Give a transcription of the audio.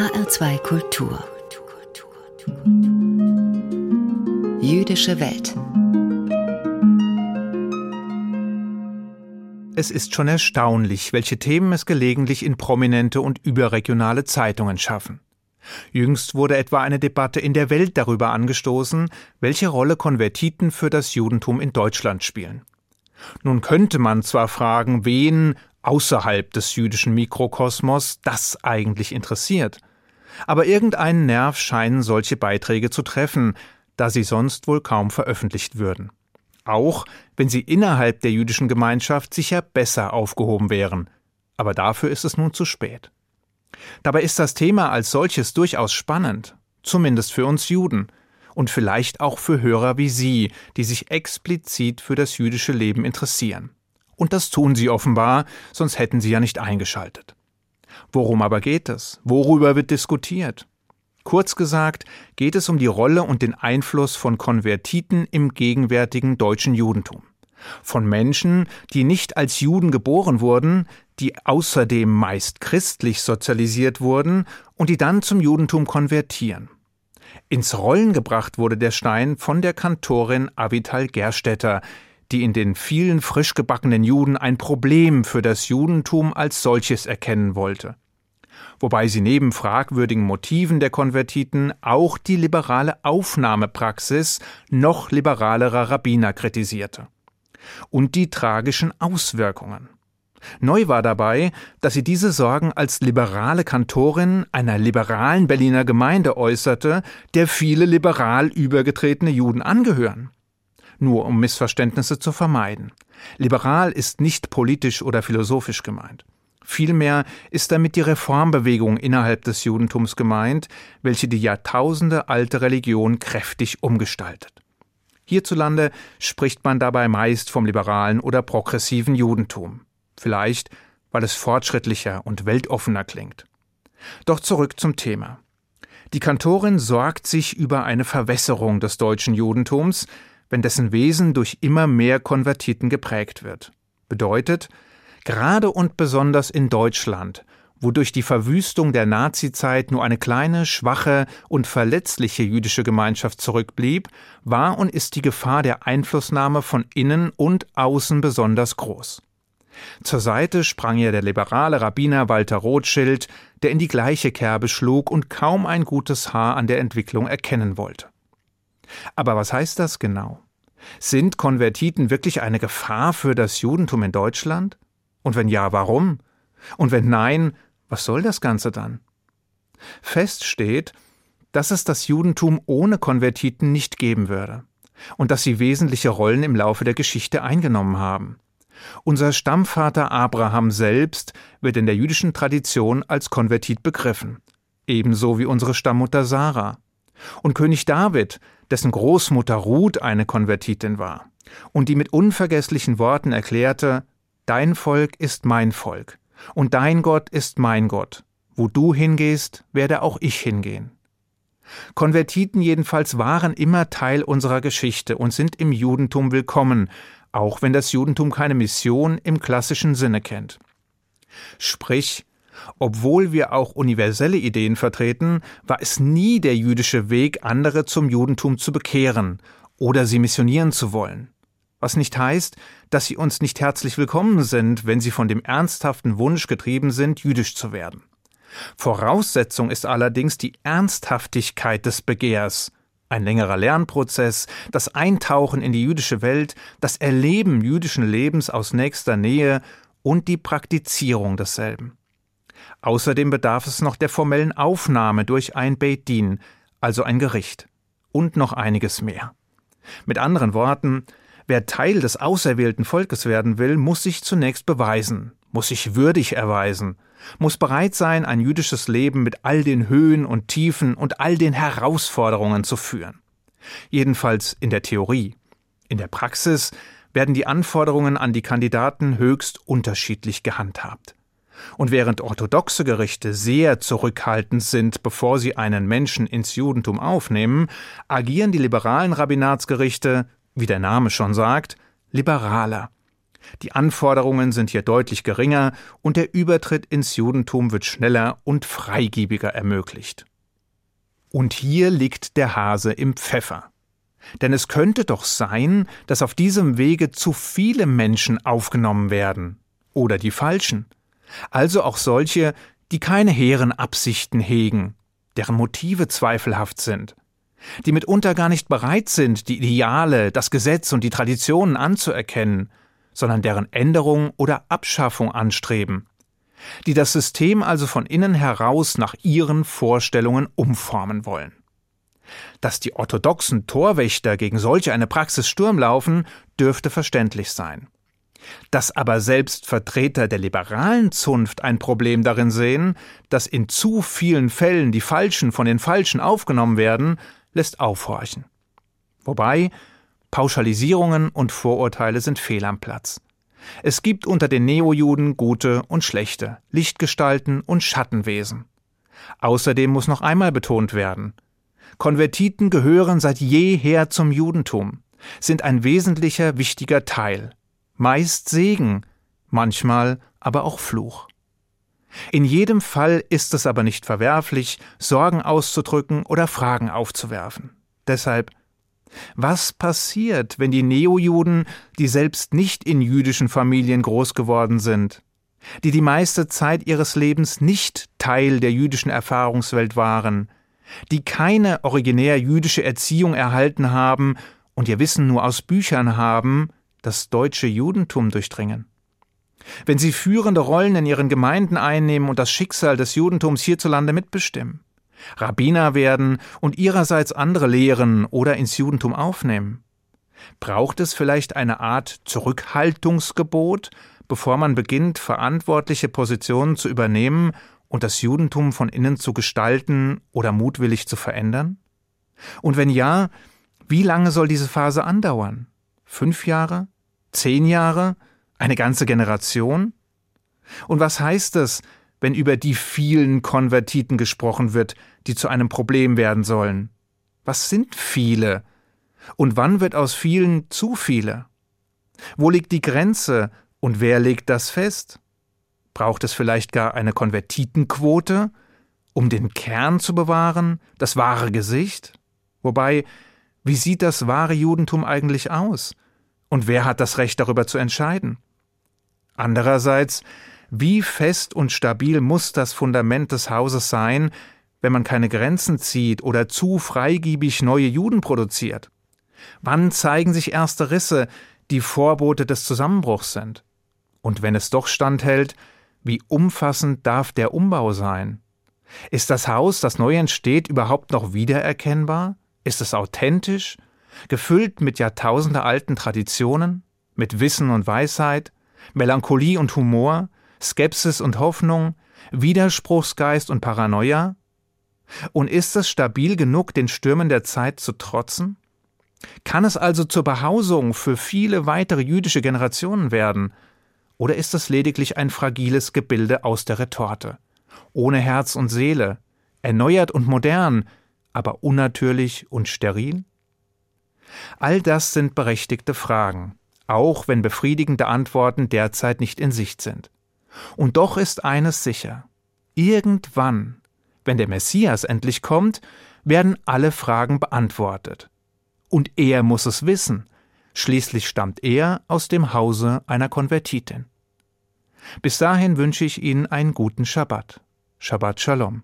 HR2 Kultur Jüdische Welt Es ist schon erstaunlich, welche Themen es gelegentlich in prominente und überregionale Zeitungen schaffen. Jüngst wurde etwa eine Debatte in der Welt darüber angestoßen, welche Rolle Konvertiten für das Judentum in Deutschland spielen. Nun könnte man zwar fragen, wen außerhalb des jüdischen Mikrokosmos das eigentlich interessiert, aber irgendeinen Nerv scheinen solche Beiträge zu treffen, da sie sonst wohl kaum veröffentlicht würden. Auch wenn sie innerhalb der jüdischen Gemeinschaft sicher besser aufgehoben wären. Aber dafür ist es nun zu spät. Dabei ist das Thema als solches durchaus spannend, zumindest für uns Juden und vielleicht auch für Hörer wie Sie, die sich explizit für das jüdische Leben interessieren. Und das tun Sie offenbar, sonst hätten Sie ja nicht eingeschaltet. Worum aber geht es? Worüber wird diskutiert? Kurz gesagt geht es um die Rolle und den Einfluss von Konvertiten im gegenwärtigen deutschen Judentum. Von Menschen, die nicht als Juden geboren wurden, die außerdem meist christlich sozialisiert wurden und die dann zum Judentum konvertieren. Ins Rollen gebracht wurde der Stein von der Kantorin Avital Gerstetter, die in den vielen frisch gebackenen Juden ein Problem für das Judentum als solches erkennen wollte. Wobei sie neben fragwürdigen Motiven der Konvertiten auch die liberale Aufnahmepraxis noch liberalerer Rabbiner kritisierte. Und die tragischen Auswirkungen. Neu war dabei, dass sie diese Sorgen als liberale Kantorin einer liberalen Berliner Gemeinde äußerte, der viele liberal übergetretene Juden angehören. Nur um Missverständnisse zu vermeiden. Liberal ist nicht politisch oder philosophisch gemeint. Vielmehr ist damit die Reformbewegung innerhalb des Judentums gemeint, welche die Jahrtausende alte Religion kräftig umgestaltet. Hierzulande spricht man dabei meist vom liberalen oder progressiven Judentum. Vielleicht, weil es fortschrittlicher und weltoffener klingt. Doch zurück zum Thema. Die Kantorin sorgt sich über eine Verwässerung des deutschen Judentums, wenn dessen Wesen durch immer mehr Konvertiten geprägt wird. Bedeutet, gerade und besonders in Deutschland, wo durch die Verwüstung der Nazizeit nur eine kleine, schwache und verletzliche jüdische Gemeinschaft zurückblieb, war und ist die Gefahr der Einflussnahme von innen und außen besonders groß. Zur Seite sprang ihr der liberale Rabbiner Walter Rothschild, der in die gleiche Kerbe schlug und kaum ein gutes Haar an der Entwicklung erkennen wollte. Aber was heißt das genau? Sind Konvertiten wirklich eine Gefahr für das Judentum in Deutschland? Und wenn ja, warum? Und wenn nein, was soll das Ganze dann? Fest steht, dass es das Judentum ohne Konvertiten nicht geben würde und dass sie wesentliche Rollen im Laufe der Geschichte eingenommen haben. Unser Stammvater Abraham selbst wird in der jüdischen Tradition als Konvertit begriffen, ebenso wie unsere Stammmutter Sarah. Und König David, dessen Großmutter Ruth eine Konvertitin war und die mit unvergesslichen Worten erklärte, Dein Volk ist mein Volk und dein Gott ist mein Gott. Wo du hingehst, werde auch ich hingehen. Konvertiten jedenfalls waren immer Teil unserer Geschichte und sind im Judentum willkommen, auch wenn das Judentum keine Mission im klassischen Sinne kennt. Sprich, obwohl wir auch universelle Ideen vertreten, war es nie der jüdische Weg, andere zum Judentum zu bekehren oder sie missionieren zu wollen. Was nicht heißt, dass sie uns nicht herzlich willkommen sind, wenn sie von dem ernsthaften Wunsch getrieben sind, jüdisch zu werden. Voraussetzung ist allerdings die Ernsthaftigkeit des Begehrs, ein längerer Lernprozess, das Eintauchen in die jüdische Welt, das Erleben jüdischen Lebens aus nächster Nähe und die Praktizierung desselben. Außerdem bedarf es noch der formellen Aufnahme durch ein Beit Din, also ein Gericht. Und noch einiges mehr. Mit anderen Worten, wer Teil des auserwählten Volkes werden will, muss sich zunächst beweisen, muss sich würdig erweisen, muss bereit sein, ein jüdisches Leben mit all den Höhen und Tiefen und all den Herausforderungen zu führen. Jedenfalls in der Theorie. In der Praxis werden die Anforderungen an die Kandidaten höchst unterschiedlich gehandhabt. Und während orthodoxe Gerichte sehr zurückhaltend sind, bevor sie einen Menschen ins Judentum aufnehmen, agieren die liberalen Rabbinatsgerichte, wie der Name schon sagt, liberaler. Die Anforderungen sind hier deutlich geringer und der Übertritt ins Judentum wird schneller und freigiebiger ermöglicht. Und hier liegt der Hase im Pfeffer. Denn es könnte doch sein, dass auf diesem Wege zu viele Menschen aufgenommen werden. Oder die falschen. Also auch solche, die keine hehren Absichten hegen, deren Motive zweifelhaft sind, die mitunter gar nicht bereit sind, die Ideale, das Gesetz und die Traditionen anzuerkennen, sondern deren Änderung oder Abschaffung anstreben, die das System also von innen heraus nach ihren Vorstellungen umformen wollen. Dass die orthodoxen Torwächter gegen solche eine Praxis Sturm laufen, dürfte verständlich sein. Dass aber selbst Vertreter der liberalen Zunft ein Problem darin sehen, dass in zu vielen Fällen die Falschen von den Falschen aufgenommen werden, lässt aufhorchen. Wobei Pauschalisierungen und Vorurteile sind fehl am Platz. Es gibt unter den Neojuden gute und schlechte, Lichtgestalten und Schattenwesen. Außerdem muss noch einmal betont werden, Konvertiten gehören seit jeher zum Judentum, sind ein wesentlicher, wichtiger Teil, meist Segen, manchmal aber auch Fluch. In jedem Fall ist es aber nicht verwerflich, Sorgen auszudrücken oder Fragen aufzuwerfen. Deshalb was passiert, wenn die Neojuden, die selbst nicht in jüdischen Familien groß geworden sind, die die meiste Zeit ihres Lebens nicht Teil der jüdischen Erfahrungswelt waren, die keine originär jüdische Erziehung erhalten haben und ihr Wissen nur aus Büchern haben, das deutsche Judentum durchdringen? Wenn sie führende Rollen in ihren Gemeinden einnehmen und das Schicksal des Judentums hierzulande mitbestimmen? Rabbiner werden und ihrerseits andere lehren oder ins Judentum aufnehmen? Braucht es vielleicht eine Art Zurückhaltungsgebot, bevor man beginnt, verantwortliche Positionen zu übernehmen und das Judentum von innen zu gestalten oder mutwillig zu verändern? Und wenn ja, wie lange soll diese Phase andauern? Fünf Jahre? Zehn Jahre? Eine ganze Generation? Und was heißt es, wenn über die vielen Konvertiten gesprochen wird, die zu einem Problem werden sollen? Was sind viele? Und wann wird aus vielen zu viele? Wo liegt die Grenze und wer legt das fest? Braucht es vielleicht gar eine Konvertitenquote, um den Kern zu bewahren, das wahre Gesicht? Wobei, wie sieht das wahre Judentum eigentlich aus? Und wer hat das Recht darüber zu entscheiden? Andererseits, wie fest und stabil muss das Fundament des Hauses sein, wenn man keine Grenzen zieht oder zu freigiebig neue Juden produziert? Wann zeigen sich erste Risse, die Vorbote des Zusammenbruchs sind? Und wenn es doch standhält, wie umfassend darf der Umbau sein? Ist das Haus, das neu entsteht, überhaupt noch wiedererkennbar? Ist es authentisch, gefüllt mit jahrtausendealten Traditionen, mit Wissen und Weisheit, Melancholie und Humor, Skepsis und Hoffnung, Widerspruchsgeist und Paranoia? Und ist es stabil genug, den Stürmen der Zeit zu trotzen? Kann es also zur Behausung für viele weitere jüdische Generationen werden? Oder ist es lediglich ein fragiles Gebilde aus der Retorte, ohne Herz und Seele, erneuert und modern, aber unnatürlich und steril? All das sind berechtigte Fragen, auch wenn befriedigende Antworten derzeit nicht in Sicht sind. Und doch ist eines sicher. Irgendwann, wenn der Messias endlich kommt, werden alle Fragen beantwortet. Und er muss es wissen, schließlich stammt er aus dem Hause einer Konvertitin. Bis dahin wünsche ich Ihnen einen guten Schabbat. Shabbat Shalom.